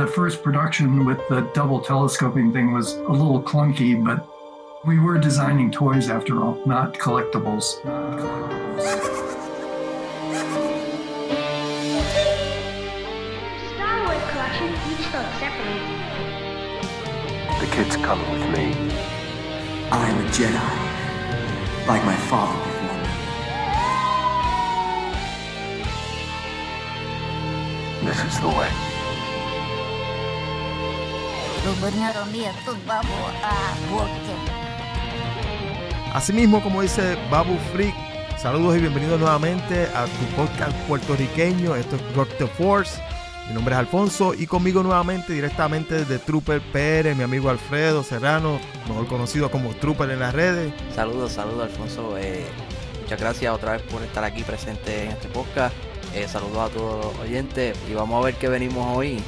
The first production with the double telescoping thing was a little clunky, but we were designing toys after all, not collectibles. Not collectibles. Star Wars collection, each sold separately. The kid's coming with me. I'm a Jedi, like my father before me. This is the way. Tuh babu bokeh. Asimismo, como dice Babu Freak, saludos y bienvenidos nuevamente a tu podcast puertorriqueño. Esto es Rock the Force. Mi nombre es Alfonso y conmigo nuevamente, directamente desde Trooper PR, mi amigo Alfredo Serrano, mejor conocido como Trooper en las redes. Saludos, saludos Alfonso. Eh, muchas gracias otra vez por estar aquí presente en este podcast. Eh, saludos a todos los oyentes y vamos a ver qué venimos hoy,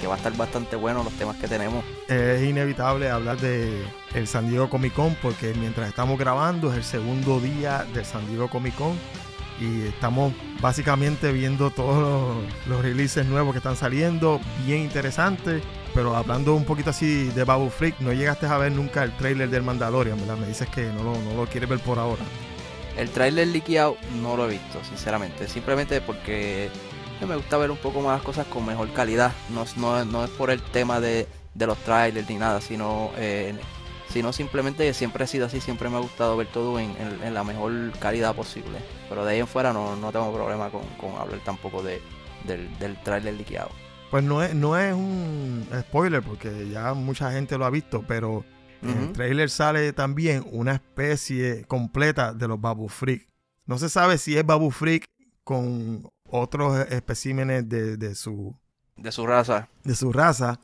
que, va a estar bastante bueno los temas que tenemos. Es inevitable hablar de el San Diego Comic Con porque mientras estamos grabando es el segundo día del San Diego Comic Con y estamos básicamente viendo todos los, releases nuevos que están saliendo, bien interesantes. Pero hablando un poquito así de Babu Freak, no llegaste a ver nunca el trailer del Mandalorian, ¿verdad? Me dices que no lo quieres ver por ahora. El trailer liqueado no lo he visto, sinceramente. Simplemente porque me gusta ver un poco más las cosas con mejor calidad. No, no, no es por el tema de, de los trailers ni nada, sino, eh, sino simplemente siempre ha sido así. Siempre me ha gustado ver todo en, en- en la mejor calidad posible. Pero de ahí en fuera no, no tengo problema con, con hablar tampoco de, del, del trailer liqueado. Pues no es, no es un spoiler porque ya mucha gente lo ha visto, pero en el trailer sale también una especie completa de los Babu Freak. No se sabe si es Babu Freak con otros especímenes de, de su, De su raza. de su raza,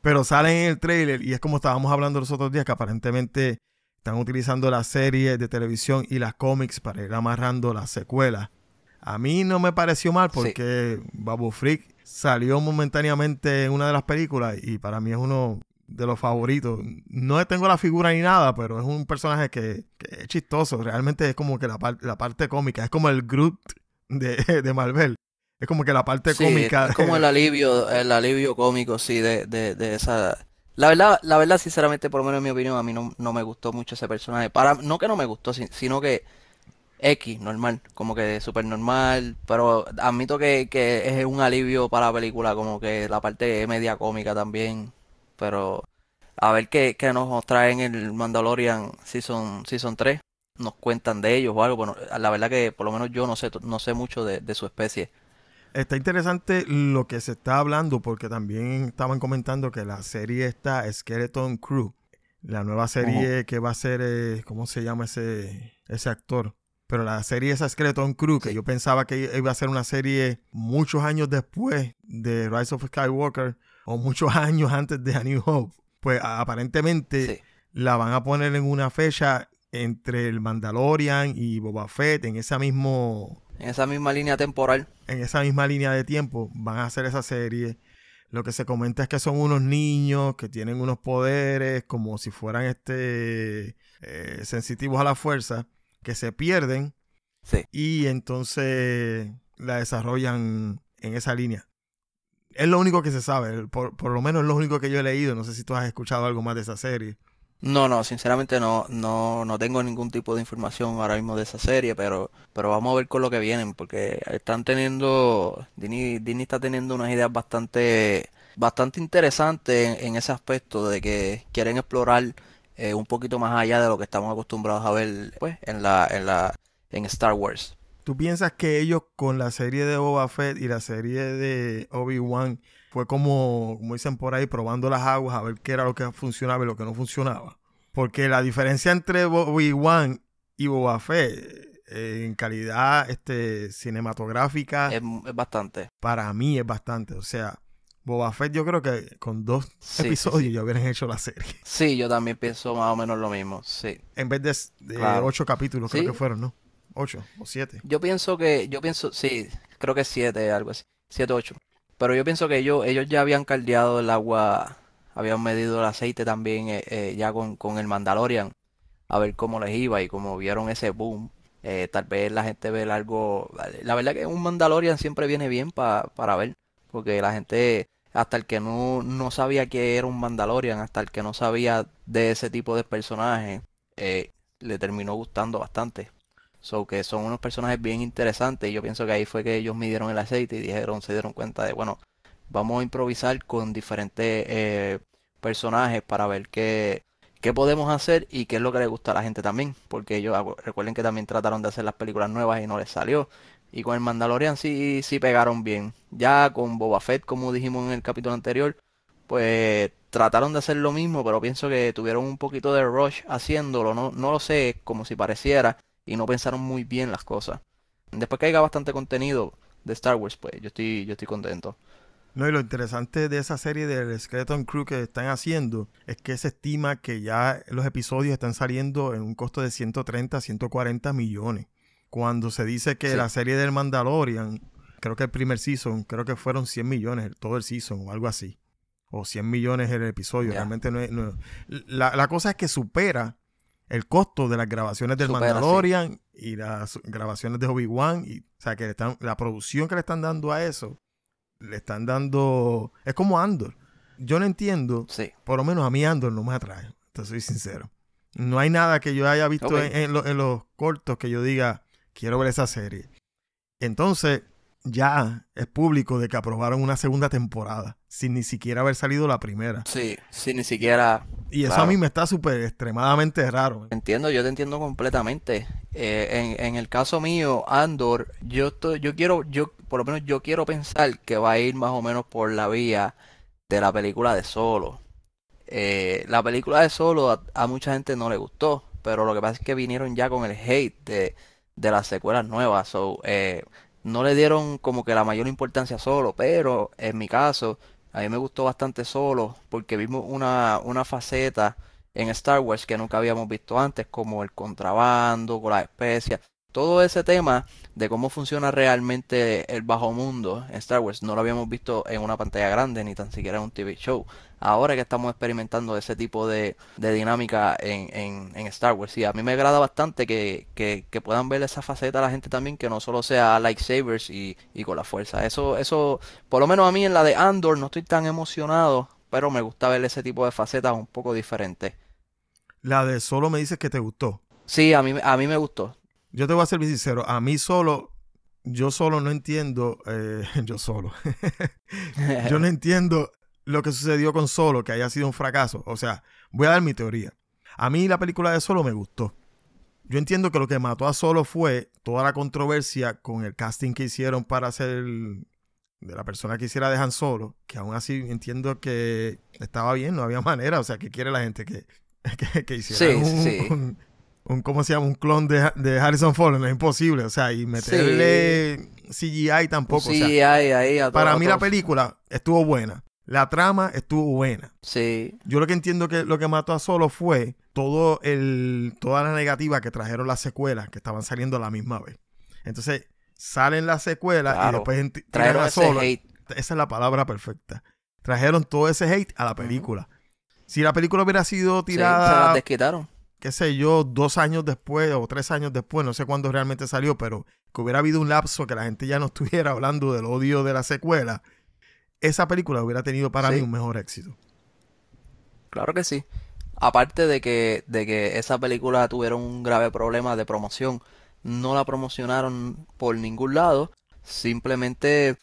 pero salen en el trailer y es como estábamos hablando los otros días que aparentemente están utilizando las series de televisión y las cómics para ir amarrando las secuelas. A mí no me pareció mal Sí. porque Babu Freak salió momentáneamente en una de las películas y para mí es uno de los favoritos. No tengo la figura ni nada, pero es un personaje que, que es chistoso. Realmente es como que la, par- la parte cómica, es como el Groot de, de Marvel. Es como que la parte Sí, cómica. es como el alivio, el alivio cómico, sí, de, de, de esa. La verdad, la verdad, sinceramente, por lo menos en mi opinión, a mí no, no me gustó mucho ese personaje. Para, no que no me gustó, si- sino que X, normal, como que súper normal, pero admito que, que es un alivio para la película, como que la parte media cómica también, pero a ver qué, qué nos traen el Mandalorian Season, Season 3, nos cuentan de ellos o algo, bueno, la verdad que por lo menos yo no sé, no sé mucho de, de su especie. Está interesante lo que se está hablando porque también estaban comentando que la serie está Skeleton Crew, la nueva serie que va a ser, eh, ¿cómo se llama ese, ese actor? Pero la serie esa Skeleton Crew, que Sí. yo pensaba que iba a ser una serie muchos años después de Rise of Skywalker o muchos años antes de A New Hope, pues aparentemente Sí. la van a poner en una fecha entre el Mandalorian y Boba Fett en esa mismo En esa misma línea temporal. en esa misma línea de tiempo van a hacer esa serie. Lo que se comenta es que son unos niños que tienen unos poderes como si fueran este eh, sensitivos a la fuerza, que se pierden Sí. y entonces la desarrollan en esa línea. Es lo único que se sabe, por, por lo menos es lo único que yo he leído. No sé si tú has escuchado algo más de esa serie. No, no, sinceramente no, no, no tengo ningún tipo de información ahora mismo de esa serie, pero, pero vamos a ver con lo que vienen, porque están teniendo, Disney, Disney está teniendo unas ideas bastante, bastante interesantes en, en ese aspecto de que quieren explorar eh, un poquito más allá de lo que estamos acostumbrados a ver, pues, en la, en la, en Star Wars. ¿Tú piensas que ellos con la serie de Boba Fett y la serie de Obi-Wan fue como, como dicen por ahí, probando las aguas a ver qué era lo que funcionaba y lo que no funcionaba? Porque la diferencia entre Obi-Wan y Boba Fett eh, en calidad este, cinematográfica Es, es bastante. para mí es bastante. O sea, Boba Fett yo creo que con dos Sí, episodios sí. ya hubieran hecho la serie. Sí, yo también pienso más o menos lo mismo, sí. En vez de, de Claro. ocho capítulos, creo que fueron, ¿no? Ocho o siete. Yo pienso que, yo pienso, sí, creo que siete, algo así, siete, ocho. Pero yo pienso que ellos, ellos ya habían caldeado el agua, habían medido el aceite también eh, eh, ya con, con el Mandalorian, a ver cómo les iba y como vieron ese boom, eh, tal vez la gente ve algo, la verdad que un Mandalorian siempre viene bien pa- para ver, porque la gente hasta el que no, no sabía que era un Mandalorian, hasta el que no sabía de ese tipo de personajes, le terminó gustando bastante. So que son unos personajes bien interesantes y yo pienso que ahí fue que ellos midieron el aceite y dijeron, se dieron cuenta de, bueno, vamos a improvisar con diferentes eh, personajes para ver qué, qué podemos hacer y qué es lo que le gusta a la gente también. Porque ellos, acu- recuerden que también trataron de hacer las películas nuevas y no les salió. Y con el Mandalorian sí, sí pegaron bien. Ya con Boba Fett, como dijimos en el capítulo anterior, pues trataron de hacer lo mismo, pero pienso que tuvieron un poquito de rush haciéndolo. No, no lo sé, como si pareciera, y no pensaron muy bien las cosas. Después que haya bastante contenido de Star Wars, pues yo estoy, yo estoy contento. No, y lo interesante de esa serie del Skeleton Crew que están haciendo es que se estima que ya los episodios están saliendo en un costo de 130, 140 millones. Cuando se dice que Sí. la serie del Mandalorian, creo que el primer season, creo que fueron 100 millones, todo el season o algo así. O 100 millones el episodio. Realmente no es... no- la, la cosa es que supera el costo de las grabaciones del Supera, sí. Mandalorian y las grabaciones de Obi-Wan. y- O sea, que le están, la producción que le están dando a eso, le están dando... Es como Andor. Yo no entiendo, Sí. por lo menos a mí Andor no me atrae, te soy sincero. No hay nada que yo haya visto en, en lo- en los cortos que yo diga, quiero ver esa serie. Entonces, ya es público de que aprobaron una segunda temporada, sin ni siquiera haber salido la primera. Sí, sí, ni siquiera Y eso Claro. a mí me está súper extremadamente raro. entiendo, yo te entiendo completamente. Eh, en, en el caso mío, Andor, yo estoy, yo quiero, yo, por lo menos yo quiero pensar que va a ir más o menos por la vía de la película de Solo. Eh, la película de Solo a, a mucha gente no le gustó, pero lo que pasa es que vinieron ya con el hate de, de las secuelas nuevas. So, eh, no le dieron como que la mayor importancia a Solo, pero en mi caso, a mí me gustó bastante Solo porque vimos una, una faceta en Star Wars que nunca habíamos visto antes, como el contrabando, con las especias. Todo ese tema de cómo funciona realmente el bajo mundo en Star Wars no lo habíamos visto en una pantalla grande ni tan siquiera en un TV show. Ahora que estamos experimentando ese tipo de, de dinámica en, en, en Star Wars, y a mí me agrada bastante que, que, que puedan ver esa faceta a la gente también, que no solo sea lightsabers y, y con la fuerza. Eso, eso, por lo menos a mí en la de Andor no estoy tan emocionado, pero me gusta ver ese tipo de facetas un poco diferentes. La de solo me dices que te gustó. Sí, a mí, a mí me gustó. Yo te voy a ser bien sincero, a mí solo, yo solo no entiendo, eh, yo solo, yo no entiendo lo que sucedió con Solo, que haya sido un fracaso. O sea, voy a dar mi teoría. A mí la película de Solo me gustó. Yo entiendo que lo que mató a Solo fue toda la controversia con el casting que hicieron para hacer de la persona que hiciera de Han Solo, que aún así entiendo que estaba bien, no había manera. O sea, que quiere la gente que, que, que hiciera Sí, un, sí. un- un- ¿cómo se llama? Un clon de, de Harrison Ford, no es imposible. O sea, y meterle CGI tampoco. o sea, Sí, hay ahí a para mí la película estuvo buena. La trama estuvo buena. Sí, Yo lo que entiendo que lo que mató a Solo fue todo el, toda la negativa que trajeron las secuelas que estaban saliendo a la misma vez. Entonces, salen las secuelas y después trajeron a Solo. hate. Esa es la palabra perfecta. Trajeron todo ese hate a la película. Si la película hubiera sido Sí, se las tirada, desquitaron. Qué sé yo, dos años después o tres años después, no sé cuándo realmente salió, pero que hubiera habido un lapso que la gente ya no estuviera hablando del odio de la secuela, esa película hubiera tenido para Sí. mí un mejor éxito. Claro que sí. Aparte de que, de que esa película tuvieron un grave problema de promoción, no la promocionaron por ningún lado, simplemente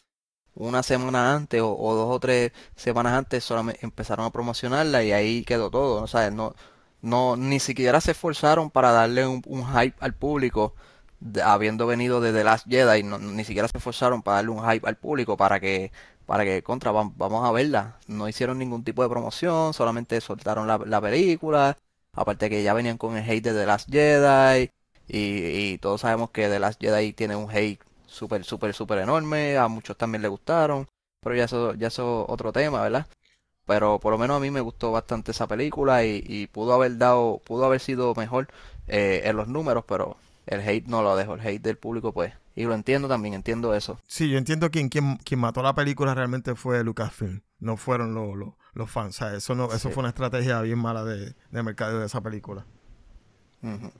una semana antes o, o dos o tres semanas antes solamente empezaron a promocionarla y ahí quedó todo, o sea, no, no, ni siquiera se esforzaron para darle un, hype al público, habiendo venido de The Last Jedi, no- ni siquiera se esforzaron para darle un hype al público para que para que contra, vam- vamos a verla. No hicieron ningún tipo de promoción, solamente soltaron la, la película. Aparte que ya venían con el hate de The Last Jedi. Y, y todos sabemos que The Last Jedi tiene un hate súper, súper, súper enorme. A muchos también le gustaron. Pero ya eso, ya eso es otro tema, ¿verdad? Pero por lo menos a mí me gustó bastante esa película y, y pudo haber dado, pudo haber sido mejor eh, en los números, pero el hate no lo dejó, el hate del público pues. Y lo entiendo también, entiendo eso. Sí, yo entiendo que quien, quien mató la película realmente fue Lucasfilm, no fueron los, los, los fans. O sea, eso, no, eso Sí. fue una estrategia bien mala de, de mercadeo de esa película.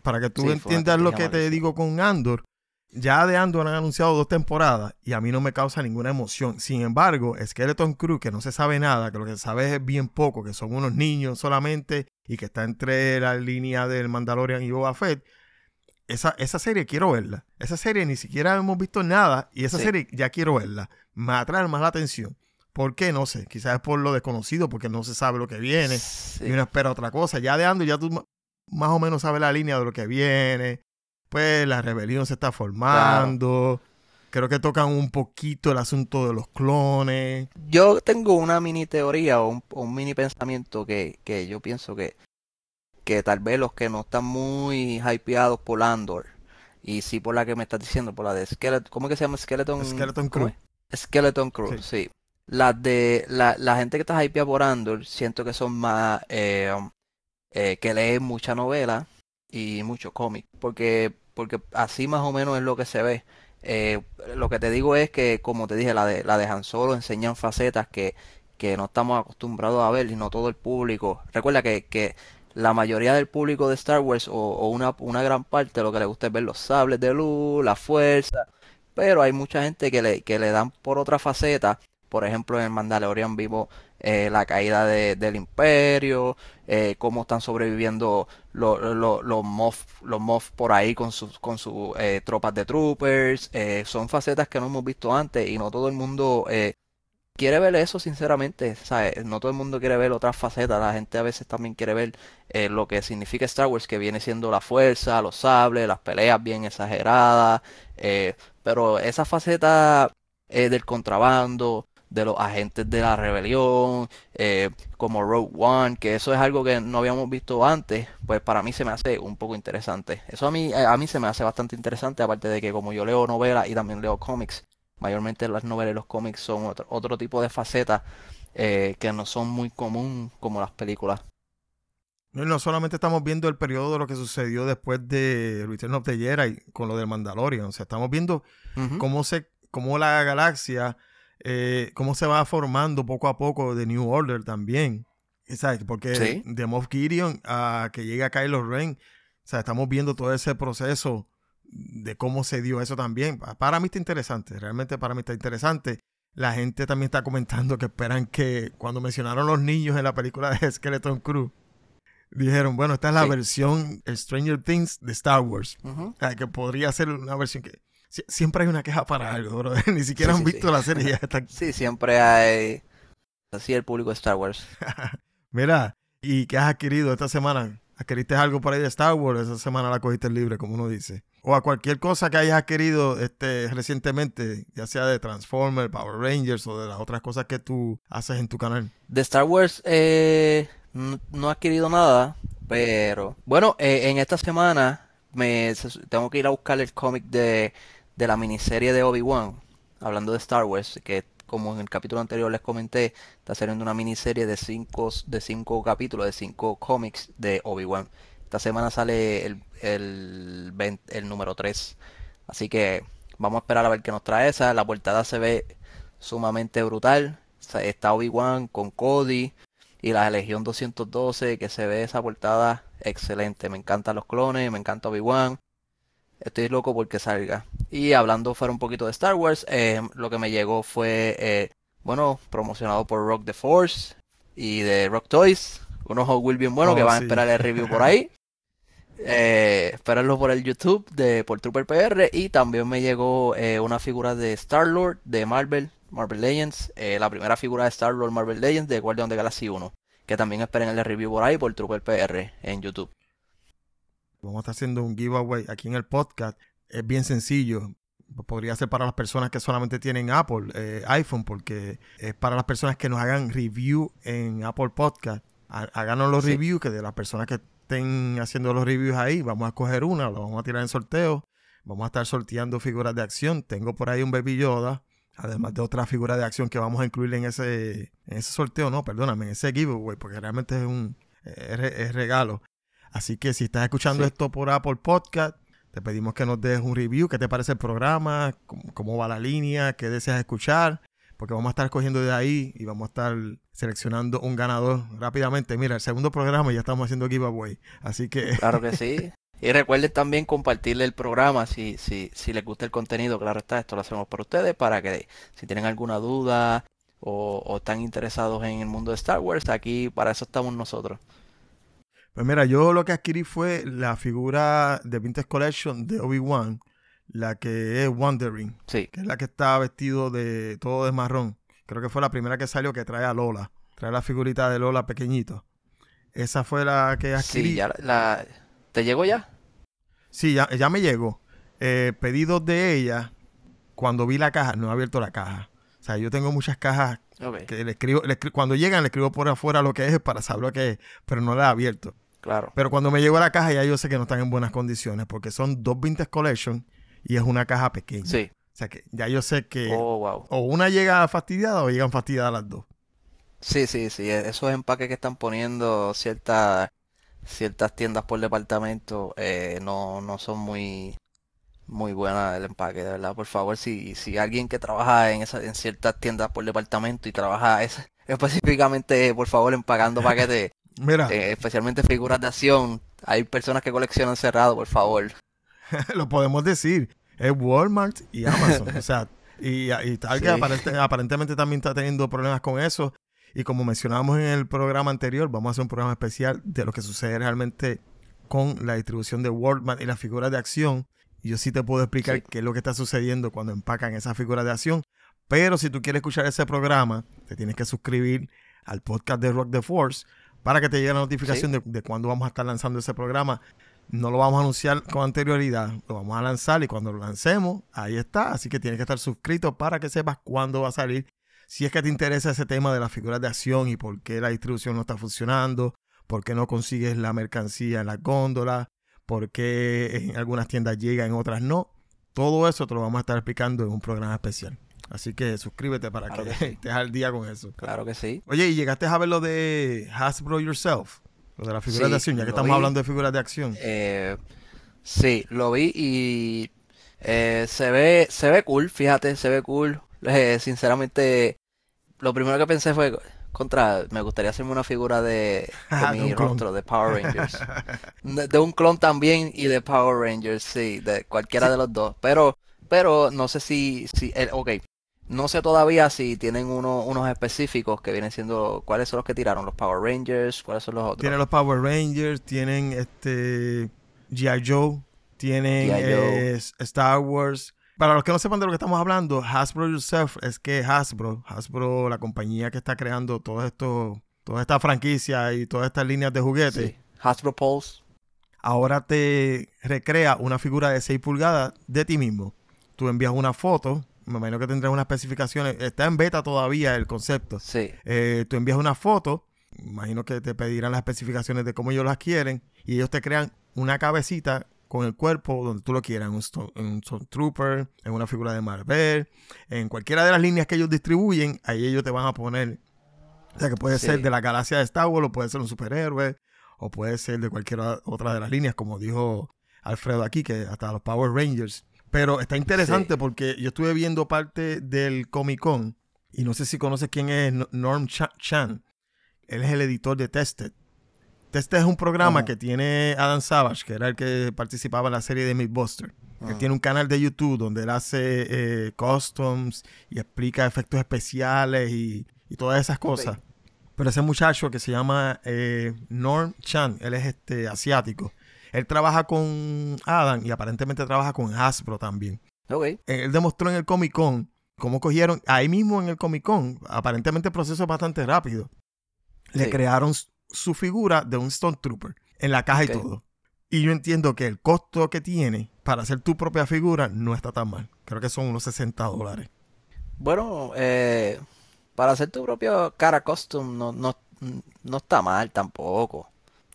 Para que tú Sí, entiendas lo que te digo con Andor, Ya de Andor han anunciado dos temporadas y a mí no me causa ninguna emoción. Sin embargo, Skeleton Crew, que no se sabe nada, que lo que se sabe es bien poco, que son unos niños solamente y que está entre la línea del Mandalorian y Boba Fett, esa, esa serie quiero verla. Esa serie ni siquiera hemos visto nada y esa Sí. serie ya quiero verla. Me atrae más la atención. ¿Por qué? No sé. Quizás es por lo desconocido, porque no se sabe lo que viene Sí. y uno espera otra cosa. Ya de Andor ya tú más o menos sabes la línea de lo que viene. Pues la rebelión se está formando. Creo que tocan un poquito el asunto de los clones. Yo tengo una mini teoría o un, o un mini pensamiento que, que yo pienso que, que tal vez los que no están muy hypeados por Andor, y sí por la que me estás diciendo, por la de Skeleton, ¿cómo es que se llama Skeleton? Skeleton ¿cómo Crew. Skeleton Crew, Sí. sí. Las de la, la gente que está hypeada por Andor, siento que son más eh, eh, que leen mucha novela y mucho cómic, porque porque así más o menos es lo que se ve. Eh, lo que te digo es que, como te dije, la de la Han Solo enseñan facetas que, que no estamos acostumbrados a ver y no todo el público. Recuerda que, que la mayoría del público de Star Wars o, una, una gran parte lo que le gusta es ver los sables de luz, la fuerza, pero hay mucha gente que le, que le dan por otra faceta. Por ejemplo, en el Mandalorian vimos eh, la caída de- del Imperio, eh, cómo están sobreviviendo los los los Moff, los Moff por ahí con sus con sus eh, tropas de troopers. eh, son facetas que no hemos visto antes y no todo el mundo eh, quiere ver eso, sinceramente. ¿sabes? No todo el mundo quiere ver otras facetas. La gente a veces también quiere ver eh, lo que significa Star Wars, que viene siendo la fuerza, los sables, las peleas bien exageradas. pero esa faceta del contrabando, de los agentes de la rebelión, eh, como Rogue One, que eso es algo que no habíamos visto antes, pues para mí se me hace un poco interesante. Eso a mí, a mí se me hace bastante interesante, aparte de que como yo leo novelas y también leo cómics, mayormente las novelas y los cómics son otro, otro tipo de facetas eh, que no son muy común como las películas. No, no solamente estamos viendo el periodo de lo que sucedió después de Return of the Jedi con lo del Mandalorian. O sea, estamos viendo cómo se, cómo la galaxia, eh, cómo se va formando poco a poco de New Order también. ¿Sabes? Porque Sí. de Moff Gideon a que llega Kylo Ren, o sea, estamos viendo todo ese proceso de cómo se dio eso también. Pa- Para mí está interesante, realmente para mí está interesante. La gente también está comentando que esperan que cuando mencionaron los niños en la película de Skeleton Crew, dijeron, bueno, esta es la Sí. versión Stranger Things de Star Wars. O sea, que podría ser una versión que... sie- Siempre hay una queja para algo, bro. Ni siquiera Sí, han sí, visto sí. la serie y ya están... Sí, siempre hay así el público de Star Wars. Mira, ¿y qué has adquirido esta semana? ¿Adquiriste algo por ahí de Star Wars? Esa semana la cogiste libre, como uno dice. O a cualquier cosa que hayas adquirido este, recientemente, ya sea de Transformers, Power Rangers o de las otras cosas que tú haces en tu canal. De Star Wars eh, no he adquirido nada, pero bueno, eh, en esta semana me tengo que ir a buscar el cómic de, de la miniserie de Obi-Wan, hablando de Star Wars, que como en el capítulo anterior les comenté, está saliendo una miniserie de cinco, de cinco capítulos, de cinco cómics de Obi-Wan. Esta semana sale el, el, 20 el número 3, así que vamos a esperar a ver qué nos trae esa. La portada se ve sumamente brutal. Está Obi-Wan con Cody y la Legión 212, que se ve esa portada excelente. Me encantan los clones, me encanta Obi-Wan. Estoy loco porque salga. Y hablando fuera un poquito de Star Wars, eh, lo que me llegó fue, eh, bueno, promocionado por Rock the Force y de Rock Toys. Unos Hot Wheels bien buenos Oh, que van a esperar el review por ahí. Eh, esperarlo por el YouTube de por Trooper PR y también me llegó eh, una figura de Star Lord de Marvel, Marvel Legends, eh, la primera figura de Star Lord Marvel Legends de Guardian the Galaxy 1, que también esperen el review por ahí por Trooper PR en YouTube. Vamos a estar haciendo un giveaway aquí en el podcast. Es bien sencillo. Podría ser para las personas que solamente tienen Apple, eh, iPhone, porque es para las personas que nos hagan review en Apple Podcast. Há- Háganos los Sí. reviews, que de las personas que estén haciendo los reviews ahí, vamos a escoger una, lo vamos a tirar en sorteo. Vamos a estar sorteando figuras de acción. Tengo por ahí un Baby Yoda, además de otra figura de acción que vamos a incluir en ese, en ese sorteo, no, perdóname, en ese giveaway, porque realmente es un es re- es regalo. Así que si estás escuchando Sí. esto por Apple Podcast, te pedimos que nos des un review, qué te parece el programa, cómo, cómo va la línea, qué deseas escuchar, porque vamos a estar cogiendo de ahí y vamos a estar seleccionando un ganador rápidamente. Mira, el segundo programa ya estamos haciendo giveaway, así que Claro que sí. Y recuerden también compartirle el programa si, si, si les gusta el contenido. Claro está, esto lo hacemos para ustedes, para que si tienen alguna duda o, o están interesados en el mundo de Star Wars, aquí para eso estamos nosotros. Pues mira, yo lo que adquirí fue la figura de Vintage Collection de Obi-Wan, la que es Wandering, Sí, que es la que está vestido de todo de marrón. Creo que fue la primera que salió que trae a Lola. Trae la figurita de Lola pequeñito. Esa fue la que adquirí. sí, ya la, ¿te llegó ya? Sí, ya, ya me llegó. Eh, pedidos de ella, cuando vi la caja, no he abierto la caja. O sea, yo tengo muchas cajas que le escribo, le escri- cuando llegan le escribo por afuera lo que es para saber lo que es, pero no la he abierto. Claro. Pero cuando me llegó la caja ya yo sé que no están en buenas condiciones porque son dos Vintage Collection y es una caja pequeña. Sí. O sea que ya yo sé que Oh, wow. o una llega fastidiada o llegan fastidiadas las dos. Sí, sí, sí. e- Esos empaques que están poniendo ciertas ciertas tiendas por departamento eh, no, no son muy muy buenas el empaque, de verdad. Por favor, si, si alguien que trabaja en esa, en ciertas tiendas por departamento y trabaja es- específicamente, por favor, empacando paquetes, Mira, eh, especialmente figuras de acción, hay personas que coleccionan cerrado, por favor. lo podemos decir. Es Walmart y Amazon. o sea, y, y tal que Sí. aparente- aparentemente también está teniendo problemas con eso. Y como mencionamos en el programa anterior, vamos a hacer un programa especial de lo que sucede realmente con la distribución de Walmart y las figuras de acción. Yo sí te puedo explicar Sí. qué es lo que está sucediendo cuando empacan esas figuras de acción. Pero si tú quieres escuchar ese programa, te tienes que suscribir al podcast de Rock the Force para que te llegue la notificación de, de cuándo vamos a estar lanzando ese programa. No lo vamos a anunciar con anterioridad, lo vamos a lanzar y cuando lo lancemos, ahí está. Así que tienes que estar suscrito para que sepas cuándo va a salir. Si es que te interesa ese tema de las figuras de acción y por qué la distribución no está funcionando, por qué no consigues la mercancía en las góndolas, por qué en algunas tiendas llega, en otras no. Todo eso te lo vamos a estar explicando en un programa especial. Así que suscríbete para Claro que, que sí. estés al día con eso. Claro que sí. Oye, ¿y llegaste a ver lo de Hasbro Yourself? Lo de las figuras Sí, de acción, ya que estamos vi. hablando de figuras de acción. Eh, sí, lo vi y eh, se ve, se ve cool, fíjate, se ve cool. Eh, sinceramente, lo primero que pensé fue contra, me gustaría hacerme una figura de, de de mi clon. rostro, de Power Rangers. De, de un clon también y de Power Rangers, sí, de cualquiera de los dos. Pero, pero no sé si, si, el, ok, no sé todavía si tienen uno, unos específicos que vienen siendo, ¿cuáles son los que tiraron? Los Power Rangers, ¿cuáles son los otros? Tienen los Power Rangers, tienen este G.I. Joe, tienen eh, Star Wars. Para los que no sepan de lo que estamos hablando, Hasbro Yourself es que Hasbro, Hasbro, la compañía que está creando todo esto, toda esta franquicia y todas estas líneas de juguetes, Sí. Hasbro Pulse. ahora te recrea una figura de 6 pulgadas de ti mismo. Tú envías una foto, me imagino que tendrás unas especificaciones, está en beta todavía el concepto. Sí. Eh, tú envías una foto, imagino que te pedirán las especificaciones de cómo ellos las quieren, y ellos te crean una cabecita con el cuerpo donde tú lo quieras, en un, Sto- en un Stormtrooper, en una figura de Marvel, en cualquiera de las líneas que ellos distribuyen, ahí ellos te van a poner, o sea que puede Sí. ser de la galaxia de Star Wars, o puede ser un superhéroe, o puede ser de cualquier otra de las líneas, como dijo Alfredo aquí, que hasta los Power Rangers. Pero está interesante Sí. porque yo estuve viendo parte del Comic Con y no sé si conoces quién es No- Norm Cha- Chan. Él es el editor de Tested. Tested es un programa Ajá. que tiene Adam Savage, que era el que participaba en la serie de Mythbuster. Él tiene un canal de YouTube donde él hace eh, customs y explica efectos especiales y, y todas esas cosas. Pero ese muchacho que se llama eh, Norm Chan, él es este asiático. Él trabaja con Adam y aparentemente trabaja con Hasbro también. Ok. Él demostró en el Comic Con cómo cogieron, ahí mismo en el Comic Con, aparentemente el proceso es bastante rápido. Le Sí. crearon su figura de un Stormtrooper en la caja y todo. Y yo entiendo que el costo que tiene para hacer tu propia figura no está tan mal. Creo que son unos 60 dólares. Bueno, eh, para hacer tu propio cara custom no, no, no está mal tampoco.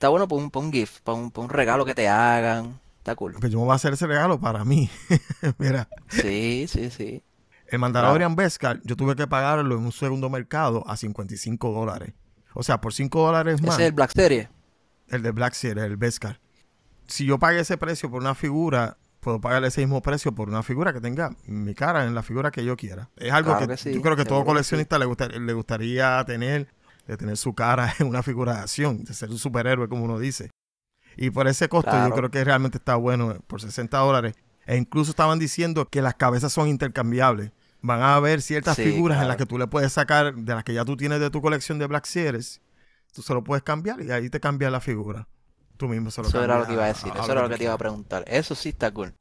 Está bueno para un, pa' un gift, para un, pa' un regalo que te hagan. Está cool. Pues yo me voy a hacer ese regalo para mí. Mira, Sí, sí, sí. el Mandalorian Beskar, yo tuve que pagarlo en un segundo mercado a 55 dólares. O sea, por 5 dólares Ese más. es el Black Series. El de Black Series, el Beskar. Si yo pagué ese precio por una figura, puedo pagar ese mismo precio por una figura que tenga mi cara en la figura que yo quiera. Es algo Claro que, que sí, yo creo que todo coleccionista le, gusta- le gustaría tener, de tener su cara en una figura de acción, de ser un superhéroe, como uno dice. Y por ese costo Claro. yo creo que realmente está bueno, eh, por 60 dólares. E incluso estaban diciendo que las cabezas son intercambiables. Van a haber ciertas Sí, figuras en las que tú le puedes sacar, de las que ya tú tienes de tu colección de Black Series, tú se lo puedes cambiar y ahí te cambia la figura. Tú mismo se lo Eso era lo que iba a decir, a eso era lo que te iba a preguntar. Eso sí está cool.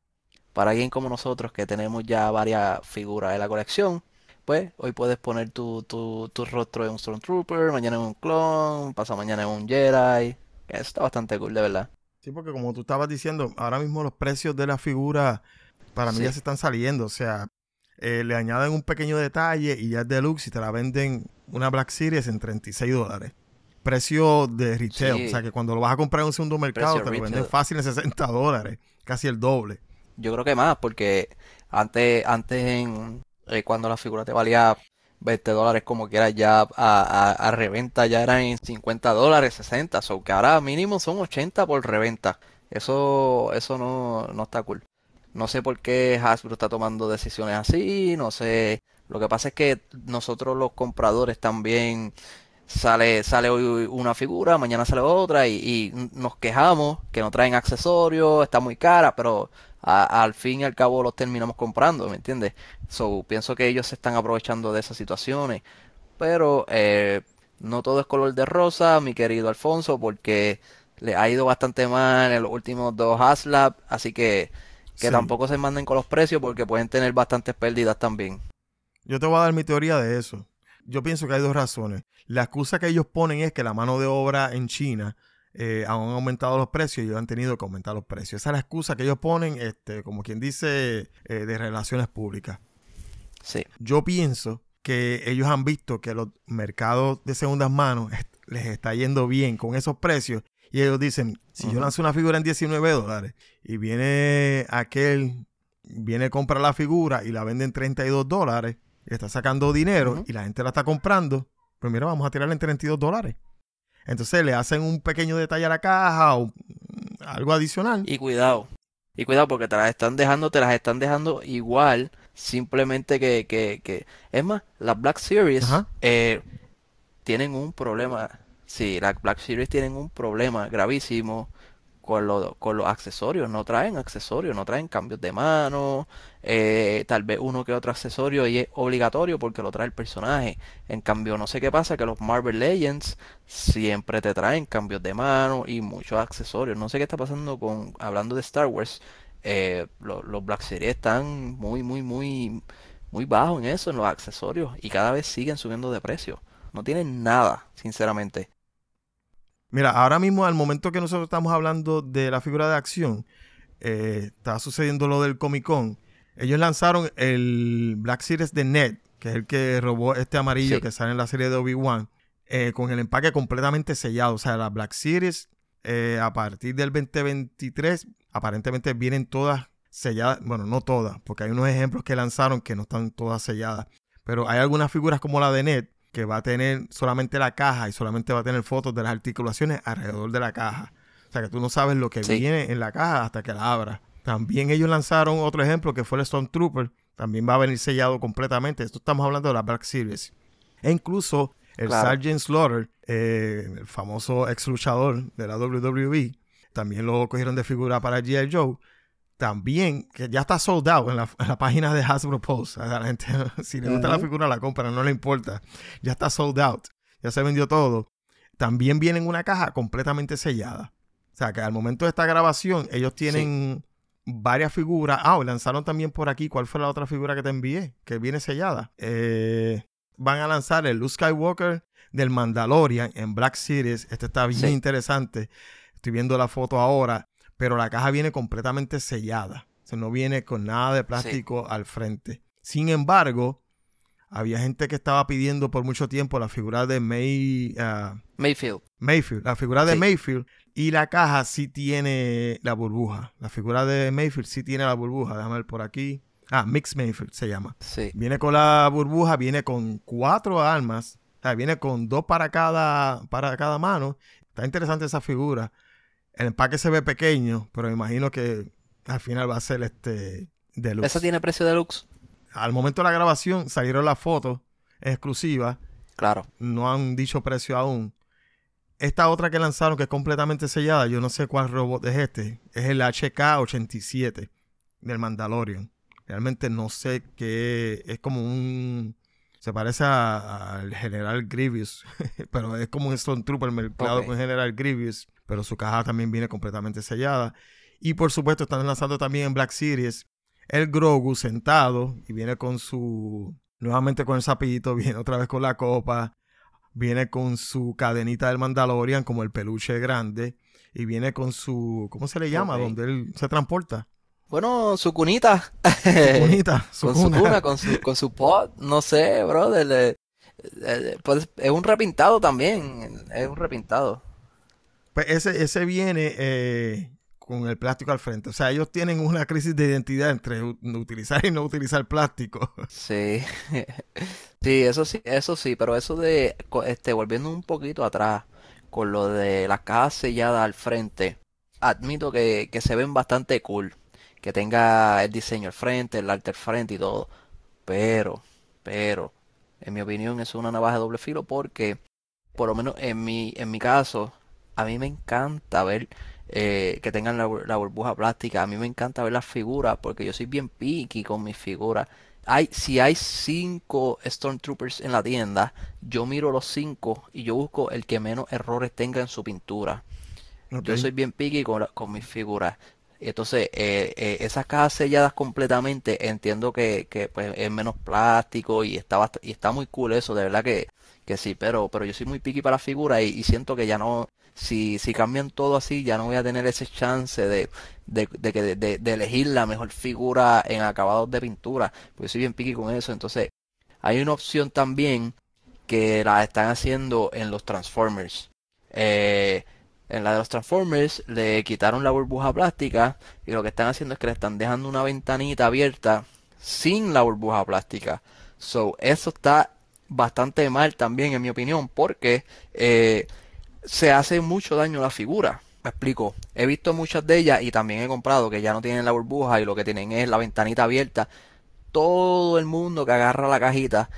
Para alguien como nosotros que tenemos ya varias figuras de la colección, pues hoy puedes poner tu, tu, tu rostro en un Stormtrooper, mañana en un clon, pasa mañana en un Jedi. Eso está bastante cool, de verdad. Sí, porque como tú estabas diciendo, ahora mismo los precios de la figura para mí Sí. ya se están saliendo. O sea, eh, le añaden un pequeño detalle y ya es deluxe y te la venden una Black Series en 36 dólares. Precio de retail. Sí. O sea, que cuando lo vas a comprar en un segundo mercado Precio te lo venden fácil en 60 dólares. Casi el doble. Yo creo que más, porque antes, antes en, eh, cuando la figura te valía 20 dólares como quieras, ya a, a- reventa ya eran en 50 dólares, 60, so que ahora mínimo son 80 por reventa. Eso, eso no, no está cool. No sé por qué Hasbro está tomando decisiones así, no sé. Lo que pasa es que nosotros los compradores también sale, sale hoy una figura, mañana sale otra y, y nos quejamos que no traen accesorios, está muy cara, pero a- al fin y al cabo los terminamos comprando, ¿me entiendes? So, pienso que ellos se están aprovechando de esas situaciones, pero eh, no todo es color de rosa, mi querido Alfonso, porque le ha ido bastante mal en los últimos dos HasLab, así que que Sí. tampoco se manden con los precios porque pueden tener bastantes pérdidas también. Yo te voy a dar mi teoría de eso. Yo pienso que hay dos razones. La excusa que ellos ponen es que la mano de obra en China eh, han aumentado los precios y ellos han tenido que aumentar los precios. Esa es la excusa que ellos ponen, este, como quien dice, eh, de relaciones públicas. Sí, Yo pienso que ellos han visto que los mercados de segundas manos les está yendo bien con esos precios y ellos dicen, si yo lanzo una figura en 19 dólares y viene aquel, viene a comprar la figura y la vende en 32 dólares y está sacando dinero y la gente la está comprando, pues mira, vamos a tirarla en 32 dólares. Entonces le hacen un pequeño detalle a la caja o mm, algo adicional. Y cuidado, y cuidado porque te las están dejando, te las están dejando igual, simplemente que, que, que... Es más, las Black Series eh, tienen un problema, sí, las Black Series tienen un problema gravísimo con, lo- con los accesorios, no traen accesorios, no traen cambios de mano, eh, tal vez uno que otro accesorio y es obligatorio porque lo trae el personaje. En cambio, no sé qué pasa, que los Marvel Legends siempre te traen cambios de mano y muchos accesorios. No sé qué está pasando con, hablando de Star Wars, eh, lo- los Black Series están muy, muy, muy, muy bajos en eso, en los accesorios y cada vez siguen subiendo de precio. No tienen nada, sinceramente. Mira, ahora mismo al momento que nosotros estamos hablando de la figura de acción, eh, está sucediendo lo del Comic Con. Ellos lanzaron el Black Series de Ned, que es el que robó este amarillo Sí. que sale en la serie de Obi-Wan, eh, con el empaque completamente sellado. O sea, la Black Series eh, a partir del 2023 aparentemente vienen todas selladas. Bueno, no todas, porque hay unos ejemplos que lanzaron que no están todas selladas. Pero hay algunas figuras como la de Ned que va a tener solamente la caja y solamente va a tener fotos de las articulaciones alrededor de la caja. O sea que tú no sabes lo que Sí. viene en la caja hasta que la abras. También ellos lanzaron otro ejemplo que fue el Stormtrooper. También va a venir sellado completamente. Esto estamos hablando de la Black Series. E incluso el Claro. Sergeant Slaughter, eh, el famoso ex luchador de la WWE, también lo cogieron de figura para G.I. Joe. También, que ya está sold out en la, en la página de Hasbro Post. A la gente, si le gusta la figura, la compra, no le importa. Ya está sold out. Ya se vendió todo. También viene en una caja completamente sellada. O sea, que al momento de esta grabación, ellos tienen varias figuras. Ah, lanzaron también por aquí. ¿Cuál fue la otra figura que te envié? Que viene sellada. Eh, van a lanzar el Luke Skywalker del Mandalorian en Black Series. Este está bien Sí. interesante. Estoy viendo la foto ahora. Pero la caja viene completamente sellada. O sea, no viene con nada de plástico al frente. Sin embargo, había gente que estaba pidiendo por mucho tiempo la figura de May, ah, Mayfield. Mayfield, la figura de Sí. Mayfield y la caja sí tiene la burbuja. La figura de Mayfield sí tiene la burbuja. Déjame ver por aquí. Ah, Mix Mayfield se llama. Sí. Viene con la burbuja, viene con cuatro armas. O sea, viene con dos para cada, para cada mano. Está interesante esa figura. El empaque se ve pequeño, pero me imagino que al final va a ser este deluxe. ¿Esa tiene precio deluxe? Al momento de la grabación salieron las fotos exclusivas Claro. no han dicho precio aún. esta otra que lanzaron que es completamente sellada, yo no sé cuál robot es este. Es el HK-87 del Mandalorian. Realmente no sé qué. Es como un. Se parece al General Grievous, pero es como un Stormtrooper mezclado Ok. con General Grievous, pero su caja también viene completamente sellada. Y por supuesto están lanzando también en Black Series el Grogu sentado y viene con su... Nuevamente con el sapito, viene otra vez con la copa, viene con su cadenita del Mandalorian como el peluche grande y viene con su... ¿Cómo se le llama? Donde él se transporta. Bueno, su cunita. Bonita, su con su cuna. con su, con su pod, no sé, brother. pues, es un repintado también, es un repintado. Pues ese, ese viene eh, con el plástico al frente. O sea, ellos tienen una crisis de identidad entre utilizar y no utilizar plástico. Sí, sí, eso sí, eso sí, pero eso de, este, volviendo un poquito atrás con lo de las cajas selladas al frente, admito que, que se ven bastante cool, que tenga el diseño al frente, el arte al frente y todo, pero, pero, en mi opinión es una navaja de doble filo porque, por lo menos en mi, en mi caso, a mí me encanta ver eh, que tengan la, la burbuja plástica, a mí me encanta ver las figuras porque yo soy bien picky con mis figuras. Hay, si hay cinco Stormtroopers en la tienda, yo miro los cinco y yo busco el que menos errores tenga en su pintura. Yo soy bien picky con, la- con mis figuras. Entonces, eh, eh, esas cajas selladas completamente, entiendo que, que, pues, es menos plástico y está, y está muy cool eso, de verdad que, que sí, pero, pero yo soy muy picky para las figuras y, y siento que ya no, si, si cambian todo así, ya no voy a tener ese chance de, de, de, de- elegir la mejor figura en acabados de pintura, porque soy bien picky con eso. Entonces, hay una opción también que la están haciendo en los Transformers. Eh, en la de los Transformers le quitaron la burbuja plástica y lo que están haciendo es que le están dejando una ventanita abierta sin la burbuja plástica. So, eso está bastante mal también en mi opinión porque eh, se hace mucho daño a la figura. Me explico. He visto muchas de ellas y también he comprado que ya no tienen la burbuja y lo que tienen es la ventanita abierta. Todo el mundo que agarra la cajita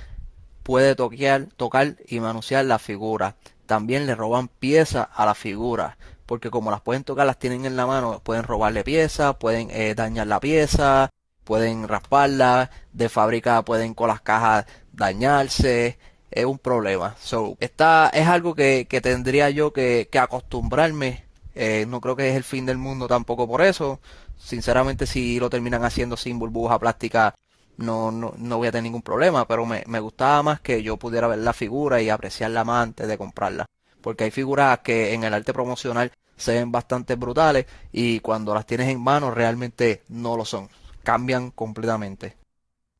puede toquear, tocar y manosear la figura. También le roban piezas a la figura, porque como las pueden tocar, las tienen en la mano, pueden robarle piezas, pueden eh, dañar la pieza, pueden rasparla, de fábrica pueden con las cajas dañarse, es un problema. So, esta es algo que, que tendría yo que, que acostumbrarme. Eh, no creo que es el fin del mundo tampoco por eso. Sinceramente, si lo terminan haciendo sin burbuja plástica, no, no, no voy a tener ningún problema, pero me, me gustaba más que yo pudiera ver la figura y apreciarla más antes de comprarla. Porque hay figuras que en el arte promocional se ven bastante brutales y cuando las tienes en mano realmente no lo son. Cambian completamente.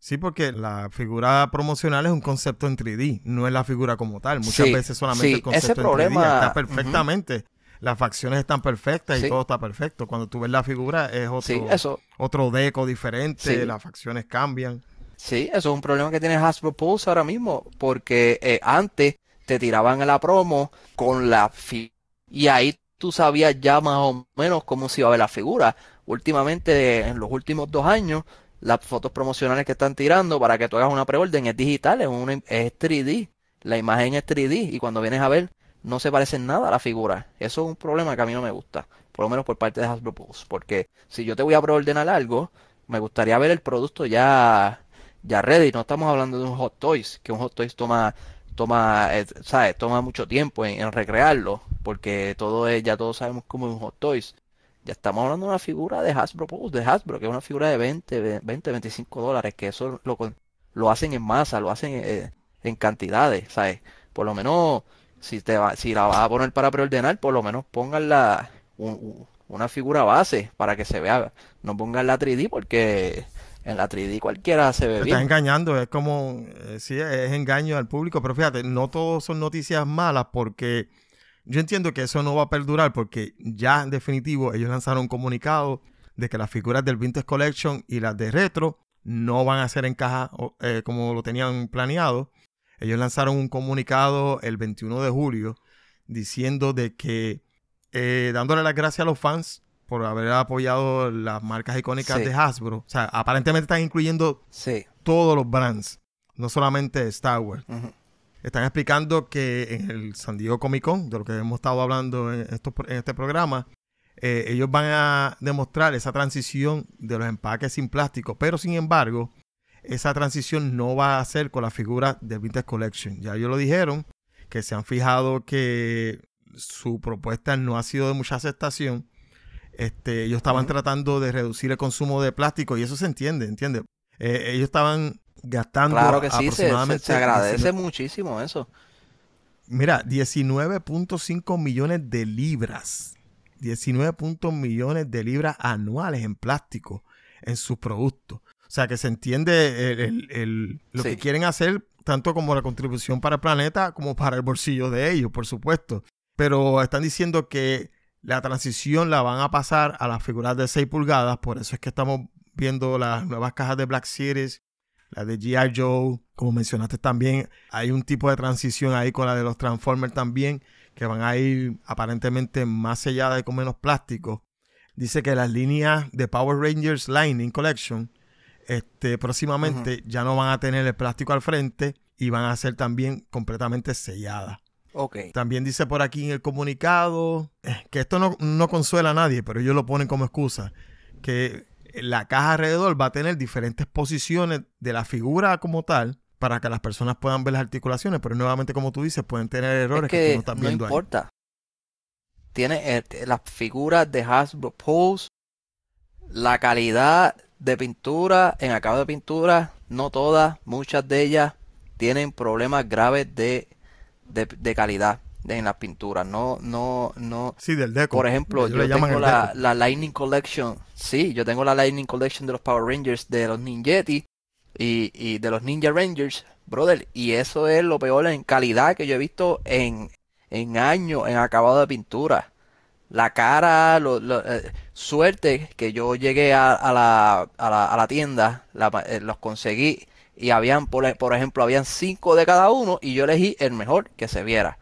Sí, porque la figura promocional es un concepto en 3D, no es la figura como tal. Muchas Sí, veces solamente sí, el concepto ese en 3D problema- está perfectamente. Las facciones están perfectas y todo está perfecto. Cuando tú ves la figura es otro, eso, otro deco diferente, las facciones cambian. Sí, eso es un problema que tiene Hasbro Pulse ahora mismo, porque eh, antes te tiraban a la promo con la fi y ahí tú sabías ya más o menos cómo se iba a ver la figura. Últimamente, en los últimos dos años, las fotos promocionales que están tirando para que tú hagas una preorden es digital, es, una, es 3D. La imagen es 3D y cuando vienes a ver no se parece nada a la figura. Eso es un problema que a mí no me gusta, por lo menos por parte de Hasbro Pulse, porque si yo te voy a preordenar algo, me gustaría ver el producto ya ya ready. No estamos hablando de un Hot Toys, que un Hot Toys toma, toma, eh, ¿sabes? Toma mucho tiempo en, en recrearlo, porque todo es, ya todos sabemos cómo es un Hot Toys. Ya estamos hablando de una figura de Hasbro, Pulse, de Hasbro, que es una figura de 20, ve- 20, 25 dólares, que eso lo, lo hacen en masa, lo hacen eh, en cantidades, ¿sabes? Por lo menos, si te va, si la vas a poner para preordenar, por lo menos pongan la, un- un- una figura base para que se vea. No pongan la 3D porque en la 3D cualquiera se ve Te estás bien. engañando, es como, eh, sí, es engaño al público, pero fíjate, no todo son noticias malas porque yo entiendo que eso no va a perdurar porque ya en definitivo ellos lanzaron un comunicado de que las figuras del Vintage Collection y las de Retro no van a ser en caja eh, como lo tenían planeado. Ellos lanzaron un comunicado el 21 de julio diciendo de que eh, dándole las gracias a los fans por haber apoyado las marcas icónicas Sí. de Hasbro. O sea, aparentemente están incluyendo Sí. todos los brands, no solamente Star Wars. Están explicando que en el San Diego Comic Con, de lo que hemos estado hablando en, estos pro- en este programa, eh, ellos van a demostrar esa transición de los empaques sin plástico, pero sin embargo, esa transición no va a ser con la figura de Vintage Collection. Ya ellos lo dijeron, que se han fijado que su propuesta no ha sido de mucha aceptación. Este, ellos estaban tratando de reducir el consumo de plástico y eso se entiende, ¿entiendes? Eh, ellos estaban gastando Claro que sí, se, se, aproximadamente se agradece 19 muchísimo eso. Mira, 19.5 millones de libras. 19 puntos millones de libras anuales en plástico en sus productos. O sea que se entiende el- el- el- lo Sí. que quieren hacer, tanto como la contribución para el planeta como para el bolsillo de ellos, por supuesto. Pero están diciendo que la transición la van a pasar a las figuras de 6 pulgadas, por eso es que estamos viendo las nuevas cajas de Black Series, la de G.I. Joe, como mencionaste también, hay un tipo de transición ahí con la de los Transformers también, que van a ir aparentemente más selladas y con menos plástico. Dice que las líneas de Power Rangers Lightning Collection este, próximamente ya no van a tener el plástico al frente y van a ser también completamente selladas. Ok. También dice por aquí en el comunicado eh, que esto no, no consuela a nadie, pero ellos lo ponen como excusa, que la caja alrededor va a tener diferentes posiciones de la figura como tal para que las personas puedan ver las articulaciones, pero nuevamente como tú dices, pueden tener errores Es que, tú no estás no viendo ahí. importa. Tiene eh, las figuras de Hasbro Pulse, la calidad de pintura, en acabado de pintura, no todas, muchas de ellas tienen problemas graves de, de, de calidad en las pinturas. No, no, no. Sí, del deco. Por ejemplo, yo tengo la, la Lightning Collection. Sí, yo tengo la Lightning Collection de los Power Rangers, de los Ninjetti y, y de los Ninja Rangers, brother. Y eso es lo peor en calidad que yo he visto en, en años en acabado de pintura. La cara, lo- lo- eh, suerte que yo llegué a, a la, a la, a la tienda, la eh, los conseguí y habían, por, por ejemplo, habían cinco de cada uno y yo elegí el mejor que se viera.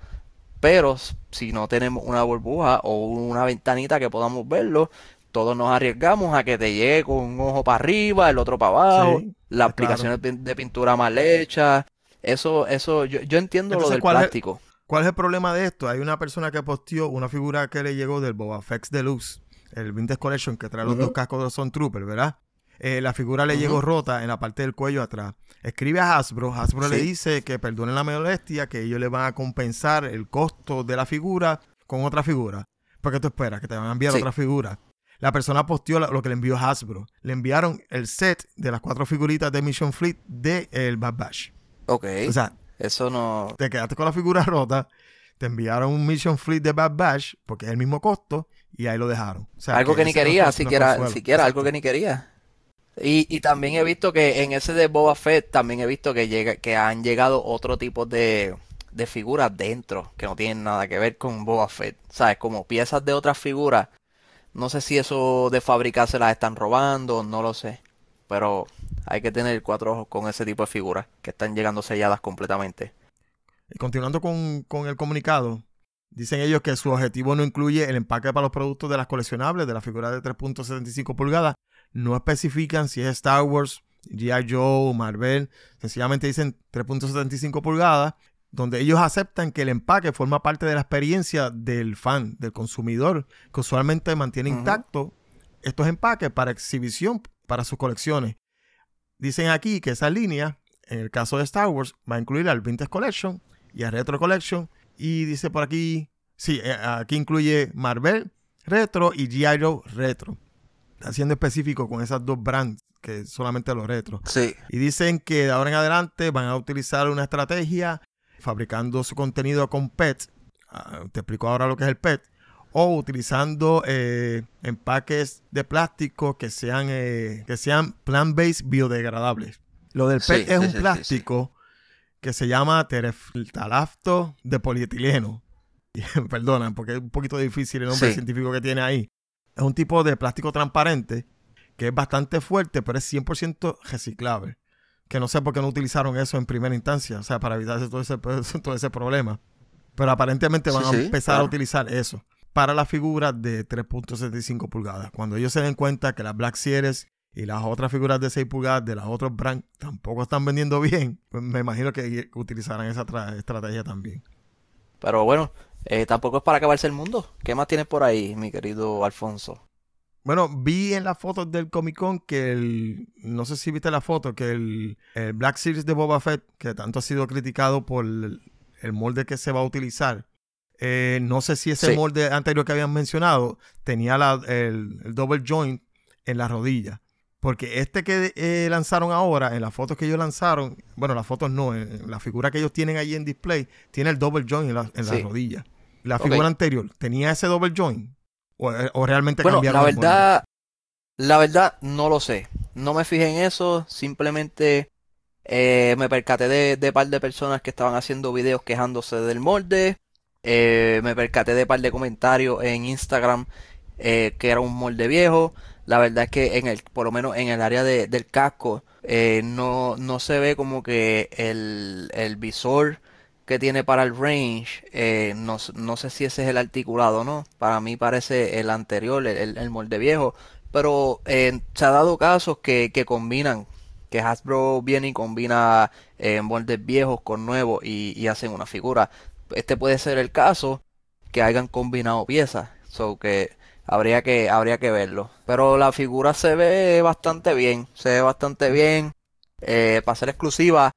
Pero si no tenemos una burbuja o una ventanita que podamos verlo, todos nos arriesgamos a que te llegue con un ojo para arriba, el otro para abajo, Sí, las claro. aplicaciones de de pintura mal hechas. Eso, eso, yo, yo entiendo lo del ¿cuál es- plástico. ¿Cuál es el problema de esto? Hay una persona que posteó una figura que le llegó del Boba Fett Deluxe, el Vintage Collection que trae los dos cascos de Son Trooper, ¿verdad? Eh, la figura le llegó rota en la parte del cuello atrás. Escribe a Hasbro, Hasbro le dice que perdonen la molestia, que ellos le van a compensar el costo de la figura con otra figura. Porque tú esperas que te van a enviar Sí. otra figura. La persona posteó lo que le envió Hasbro. Le enviaron el set de las cuatro figuritas de Mission Fleet de el Bad Batch. Ok, O sea, eso no... te quedaste con la figura rota, te enviaron un Mission Fleet de Bad Batch, porque es el mismo costo, y ahí lo dejaron. O sea, Algo que ni ese no quería, siquiera, siquiera algo que ni quería. Y, y también he visto que en ese de Boba Fett también he visto que llega, que han llegado otro tipo de, de figuras dentro que no tienen nada que ver con Boba Fett. ¿Sabes? Como piezas de otras figuras. No sé si eso de fábrica se las están robando, no lo sé. Pero hay que tener cuatro ojos con ese tipo de figuras que están llegando selladas completamente. Y continuando con, con el comunicado, dicen ellos que su objetivo no incluye el empaque para los productos de las coleccionables de la figura de 3.75 pulgadas. No especifican si es Star Wars, G.I. Joe, Marvel. Sencillamente dicen 3.75 pulgadas, donde ellos aceptan que el empaque forma parte de la experiencia del fan, del consumidor, que usualmente mantiene intacto estos empaques para exhibición para sus colecciones. Dicen aquí que esa línea, en el caso de Star Wars, va a incluir al Vintage Collection y al Retro Collection. Y dice por aquí, sí, eh, aquí incluye Marvel Retro y G.I. Joe Retro. Haciendo específico con esas dos brands, que solamente los retro. Sí. Y dicen que de ahora en adelante van a utilizar una estrategia fabricando su contenido con PET. Ah, te explico ahora lo que es el PET. O utilizando eh, empaques de plástico que sean, eh, que sean plant-based biodegradables. Lo del Sí, PET es sí, un sí, plástico que se llama tereftalafto de polietileno. Perdona, porque es un poquito difícil el nombre científico que tiene ahí. Es un tipo de plástico transparente que es bastante fuerte, pero es 100% reciclable. Que no sé por qué no utilizaron eso en primera instancia, o sea, para evitarse todo ese, todo ese problema. Pero aparentemente van Sí, a sí, empezar a utilizar eso para la figura de 3.75 pulgadas. Cuando ellos se den cuenta que las Black Series y las otras figuras de 6 pulgadas de las otros brands tampoco están vendiendo bien, pues me imagino que utilizarán esa tra- estrategia también. Pero bueno, eh, tampoco es para acabarse el mundo. ¿Qué más tienes por ahí, mi querido Alfonso? Bueno, vi en las fotos del Comic Con que el, no sé si viste la foto, que el, el Black Series de Boba Fett, que tanto ha sido criticado por el, el molde que se va a utilizar, eh, no sé si ese Sí. molde anterior que habían mencionado tenía la- el, el double joint en la rodilla. Porque este que eh, lanzaron ahora, en las fotos que ellos lanzaron, bueno, las fotos no, en, en la figura que ellos tienen ahí en display, tiene el double joint en la, en la rodilla. La figura anterior, ¿tenía ese double joint? ¿O, eh, o realmente Bueno, cambiaron la verdad, la verdad, no lo sé. No me fijé en eso. Simplemente eh, me percaté de, de par de personas que estaban haciendo videos quejándose del molde. Eh, me percaté de par de comentarios en Instagram eh, que era un molde viejo. La verdad es que en el, por lo menos en el área de- del casco, eh, no, no se ve como que el, el visor que tiene para el range, eh, no, no sé si ese es el articulado, ¿no? Para mí parece el anterior, el, el- molde viejo. Pero eh, se ha dado casos que, que combinan, que Hasbro viene y combina eh, moldes viejos con nuevos y, y hacen una figura. Este puede ser el caso que hayan combinado piezas, so que habría que habría que verlo. Pero la figura se ve bastante bien, se ve bastante bien. Eh, para ser exclusiva,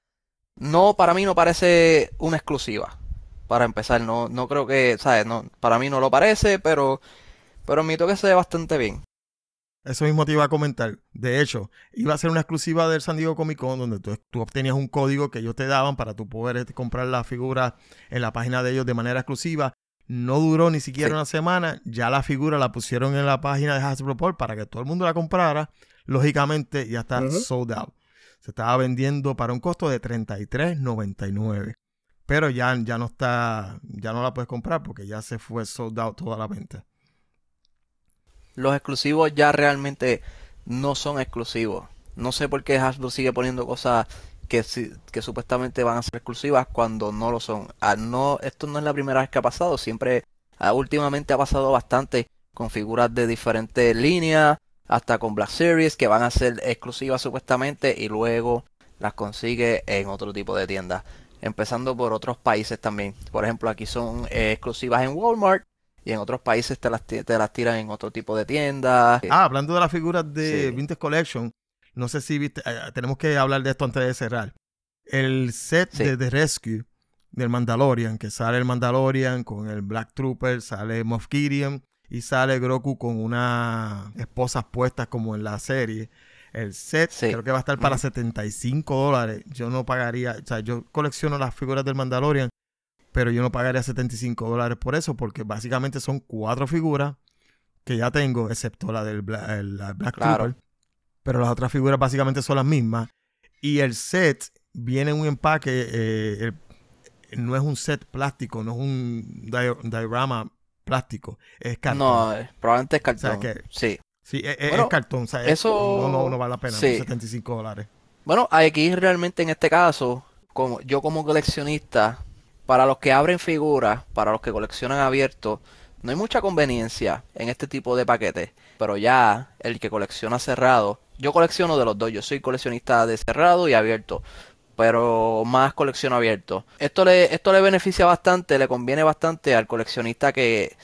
no, para mí no parece una exclusiva. Para empezar, no, no creo que, ¿sabes? No, para mí no lo parece, pero, pero admito que se ve bastante bien. Eso mismo te iba a comentar. De hecho, iba a ser una exclusiva del San Diego Comic Con donde tú, tú obtenías un código que ellos te daban para tú poder este, comprar la figura en la página de ellos de manera exclusiva. No duró ni siquiera Sí. una semana. Ya la figura la pusieron en la página de Hasbro Pulse para que todo el mundo la comprara. Lógicamente ya está Ujú. sold out. Se estaba vendiendo para un costo de $33.99. Pero ya, ya no está, ya no la puedes comprar porque ya se fue sold out toda la venta. Los exclusivos ya realmente no son exclusivos. No sé por qué Hasbro sigue poniendo cosas que, que supuestamente van a ser exclusivas cuando no lo son. Ah, no, esto no es la primera vez que ha pasado. Siempre, ah, últimamente ha pasado bastante con figuras de diferentes líneas, hasta con Black Series que van a ser exclusivas supuestamente y luego las consigue en otro tipo de tiendas. Empezando por otros países también. Por ejemplo, aquí son eh, exclusivas en Walmart y en otros países te las, te las tiran en otro tipo de tiendas. Ah, hablando de las figuras de Sí. Vintage Collection, no sé si viste, eh, tenemos que hablar de esto antes de cerrar. El set Sí. de The Rescue del Mandalorian, que sale el Mandalorian con el Black Trooper, sale Moff Gideon y sale Grogu con unas esposas puestas como en la serie. El set Sí. creo que va a estar para Ujú. 75 dólares. Yo no pagaría, o sea, yo colecciono las figuras del Mandalorian, pero yo no pagaría 75 dólares por eso, porque básicamente son cuatro figuras que ya tengo, excepto la del Bla- el- la Black Claro. Trooper. Pero las otras figuras básicamente son las mismas. Y el set viene en un empaque, eh, el- no es un set plástico, no es un di- diorama plástico, es cartón. No, eh, probablemente es cartón. que- Sí. Sí, es, es- Bueno, es cartón, o sea, eso- no, no, no vale la pena, sí. 75 dólares. Bueno, aquí realmente en este caso, como yo como coleccionista, para los que abren figuras, para los que coleccionan abiertos, no hay mucha conveniencia en este tipo de paquetes. Pero ya el que colecciona cerrado, yo colecciono de los dos, yo soy coleccionista de cerrado y abierto, pero más colecciono abierto. Esto le, esto le beneficia bastante, le conviene bastante al coleccionista que,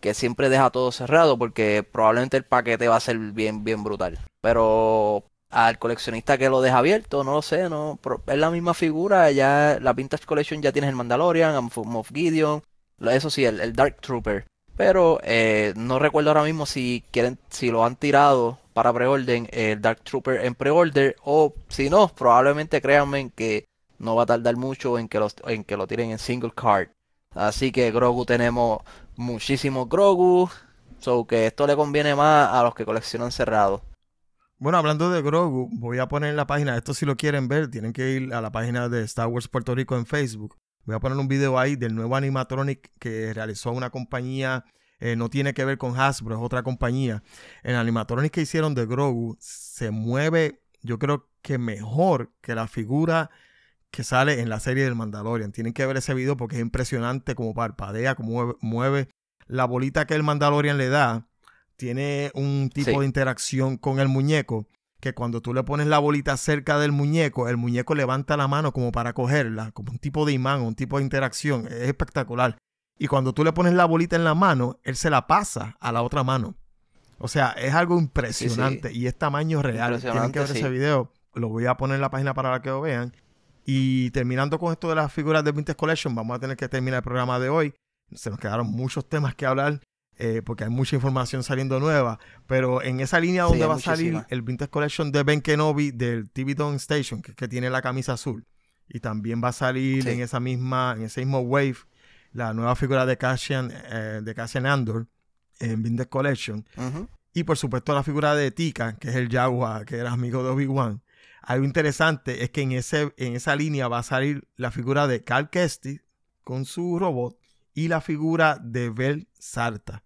que siempre deja todo cerrado, porque probablemente el paquete va a ser bien, bien brutal. Pero al coleccionista que lo deja abierto, no lo sé, no, es la misma figura, ya la Vintage Collection ya tienes el Mandalorian, Moff Gideon, eso sí, el, el Dark Trooper. Pero eh, no recuerdo ahora mismo si quieren, si lo han tirado para preorden, el Dark Trooper en preorder, o si no, probablemente créanme que no va a tardar mucho en que los, en que lo tiren en single card. Así que Grogu tenemos muchísimos Grogu, so que esto le conviene más a los que coleccionan cerrado. Bueno, hablando de Grogu, voy a poner en la página, esto si lo quieren ver, tienen que ir a la página de Star Wars Puerto Rico en Facebook. Voy a poner un video ahí del nuevo animatronic que realizó una compañía, eh, no tiene que ver con Hasbro, es otra compañía. El animatronic que hicieron de Grogu se mueve, yo creo que mejor que la figura que sale en la serie del Mandalorian. Tienen que ver ese video porque es impresionante como parpadea, como mueve, mueve la bolita que el Mandalorian le da. Tiene un tipo Sí. de interacción con el muñeco que cuando tú le pones la bolita cerca del muñeco, el muñeco levanta la mano como para cogerla, como un tipo de imán, un tipo de interacción. Es espectacular. Y cuando tú le pones la bolita en la mano, él se la pasa a la otra mano. O sea, es algo impresionante y es tamaño real. Tienen que ver sí. ese video. Lo voy a poner en la página para que lo vean. Y terminando con esto de las figuras de Vintage Collection, vamos a tener que terminar el programa de hoy. Se nos quedaron muchos temas que hablar eh, porque hay mucha información saliendo nueva. Pero en esa línea donde va a salir el Vintage Collection de Ben Kenobi del TV Dome Station, que, que tiene la camisa azul. Y también va a salir en esa misma, en ese mismo wave, la nueva figura de Cassian, eh, de Cassian Andor en Vintage Collection. Y por supuesto la figura de Tika, que es el Jaguar, que era amigo de Obi-Wan. Algo interesante es que en, ese, en esa línea va a salir la figura de Cal Kestis con su robot y la figura de Bel Sarta.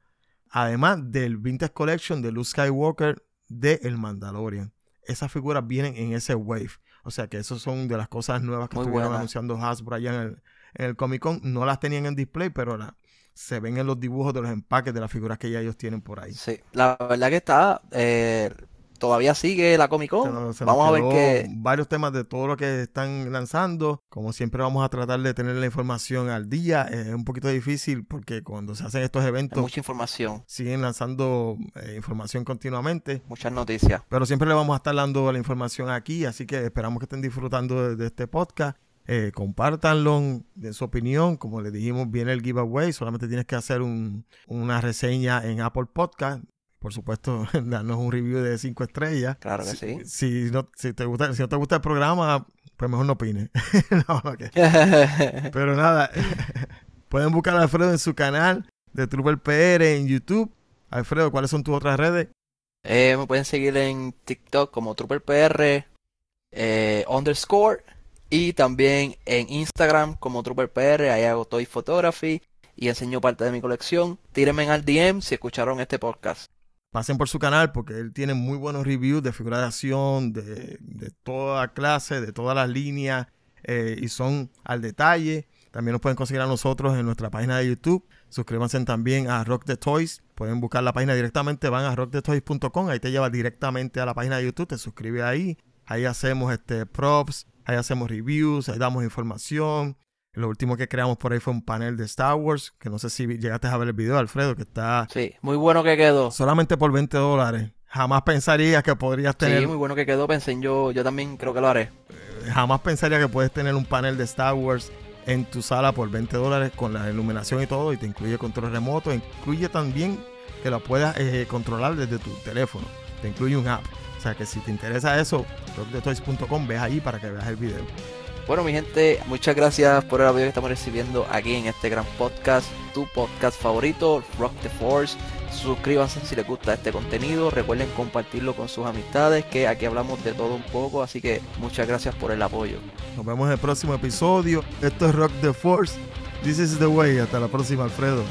Además del Vintage Collection de Luke Skywalker de El Mandalorian. Esas figuras vienen en ese wave. O sea que esas son de las cosas nuevas que Muy estuvieron buena. anunciando Hasbro allá en el, en el Comic Con. No las tenían en display, pero la- se ven en los dibujos de los empaques de las figuras que ya ellos tienen por ahí. Sí, la verdad que está, eh, todavía sigue la Comic Se Con. nos- se nos Vamos a ver qué, varios temas de todo lo que están lanzando. Como siempre vamos a tratar de tener la información al día. Es un poquito difícil porque cuando se hacen estos hay eventos mucha información, siguen lanzando eh, información continuamente. muchas noticias. Pero siempre le vamos a estar dando la información aquí, así que esperamos que estén disfrutando de, de este podcast. Eh, compártanlo, de su opinión. Como les dijimos, viene el giveaway. Solamente tienes que hacer un- una reseña en Apple Podcast. Por supuesto, darnos un review de 5 estrellas. Claro que Si, sí. si no, si, te gusta, si no te gusta el programa, pues mejor no opines. No. Pero nada, pueden buscar a Alfredo en su canal de Trooper PR en YouTube. Alfredo, ¿cuáles son tus otras redes? Eh, me pueden seguir en TikTok como TrooperPR eh, underscore y también en Instagram como TrooperPR. Ahí hago toy photography y enseño parte de mi colección. Tírenme al DM si escucharon este podcast. pasen por su canal porque él tiene muy buenos reviews de figuras de acción, de, toda clase, de todas las líneas eh, y son al detalle. También nos pueden conseguir a nosotros en nuestra página de YouTube. Suscríbanse también a Rock the Toys. Pueden buscar la página directamente, van a rockthetoys.com. Ahí te lleva directamente a la página de YouTube. Te suscribes ahí. Ahí hacemos este props, ahí hacemos reviews, ahí damos información. Lo último que creamos por ahí fue un panel de Star Wars, que no sé si llegaste a ver el video, Alfredo, que está Sí, muy bueno que quedó. solamente por 20 dólares. Jamás pensaría que podrías tener, Sí, muy bueno que quedó. Pensé en yo, yo también creo que lo haré. jamás pensaría que puedes tener un panel de Star Wars en tu sala por 20 dólares con la iluminación y todo, y te incluye control remoto, incluye también que lo puedas eh, controlar desde tu teléfono. Te incluye un app. Sea que si te interesa eso, rockthetoys.com, ves ahí para que veas el video. Bueno, mi gente, muchas gracias por el apoyo que estamos recibiendo aquí en este gran podcast, tu podcast favorito, Rock the Force. Suscríbanse si les gusta este contenido. Recuerden compartirlo con sus amistades, que aquí hablamos de todo un poco. Así que muchas gracias por el apoyo. Nos vemos en el próximo episodio. Esto es Rock the Force. This is the way. Hasta la próxima, Alfredo.